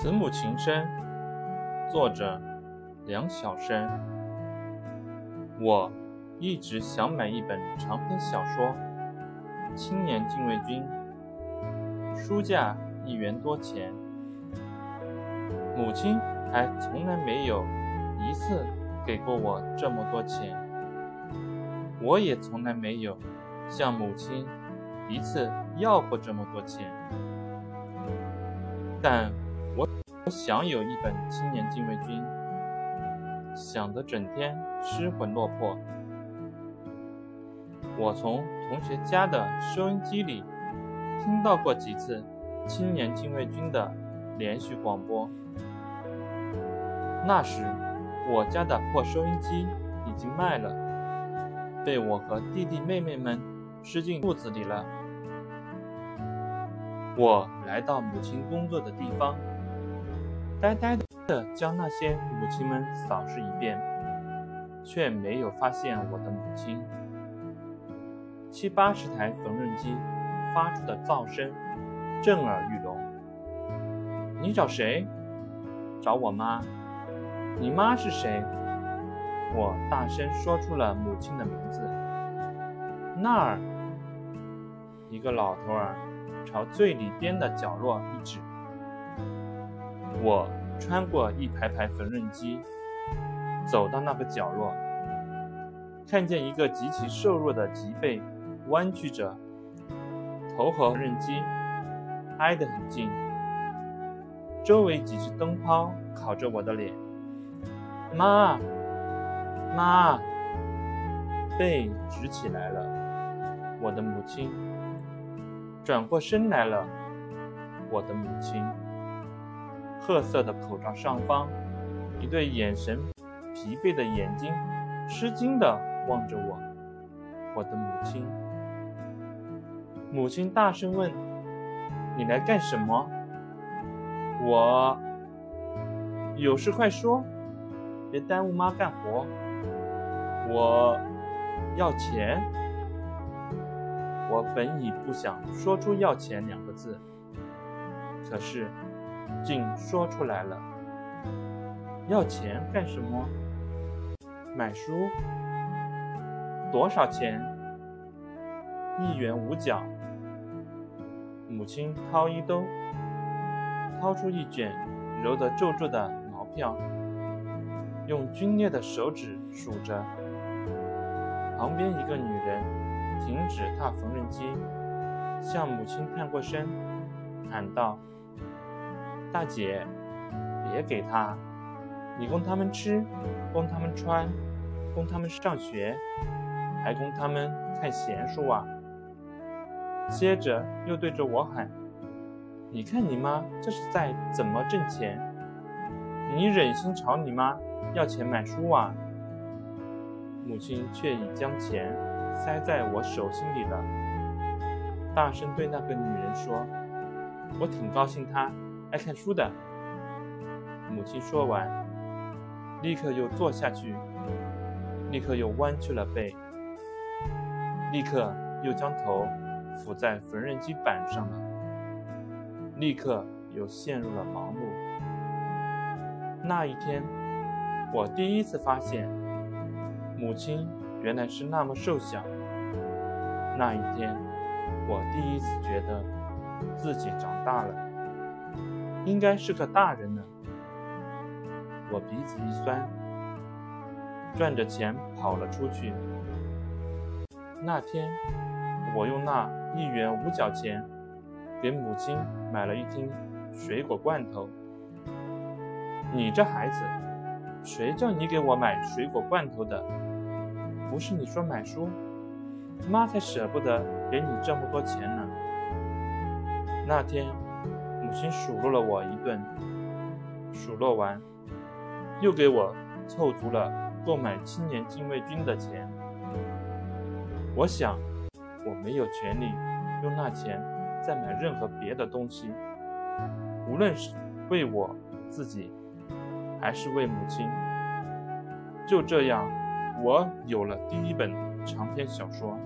慈母情深，作者梁晓声。我一直想买一本长篇小说《青年禁卫军》，书价一元多钱。母亲还从来没有一次给过我这么多钱，我也从来没有向母亲一次要过这么多钱，但。我想有一本《青年禁卫军》，想得整天失魂落魄。我从同学家的收音机里听到过几次《青年禁卫军》的连续广播。那时，我家的破收音机已经卖了，被我和弟弟妹妹们吃进肚子里了。我来到母亲工作的地方。呆呆地将那些母亲们扫视一遍，却没有发现我的母亲。七八十台缝纫机发出的噪声震耳欲聋。你找谁？找我妈。你妈是谁？我大声说出了母亲的名字。那儿，一个老头儿朝最里边的角落一指。我穿过一排排缝纫机，走到那个角落，看见一个极其瘦弱的脊背弯曲着，头和缝纫机挨得很近，周围几只灯泡烤着我的脸。妈，妈，背直起来了，我的母亲转过身来了，我的母亲。褐色的口罩上方，一对眼神疲惫的眼睛，吃惊地望着我。我的母亲。母亲大声问：“你来干什么？”我：“有事快说，别耽误妈干活。”我要钱。我本已不想说出“要钱”两个字，可是。竟说出来了，要钱干什么？买书？多少钱？一元五角。母亲掏衣兜，掏出一卷揉得皱皱的毛票，用皲裂的手指数着。旁边一个女人停止踏缝纫机，向母亲探过身，喊道。大姐，别给他，你供他们吃，供他们穿，供他们上学，还供他们看闲书啊。接着又对着我喊：“你看你妈这是在怎么挣钱？你忍心朝你妈要钱买书啊？”母亲却已将钱塞在我手心里了，大声对那个女人说：“我挺高兴她。”爱看书的母亲说完，立刻又坐下去，立刻又弯曲了背，立刻又将头伏在缝纫机板上了，立刻又陷入了忙碌。那一天，我第一次发现母亲原来是那么瘦小。那一天，我第一次觉得自己长大了。应该是个大人呢。我鼻子一酸，赚着钱跑了出去。那天，我用那一元五角钱给母亲买了一听水果罐头。你这孩子，谁叫你给我买水果罐头的？不是你说买书，妈才舍不得给你这么多钱呢。那天。母亲数落了我一顿，数落完，又给我凑足了购买青年禁卫军的钱。我想，我没有权利用那钱再买任何别的东西，无论是为我自己，还是为母亲。就这样，我有了第一本长篇小说。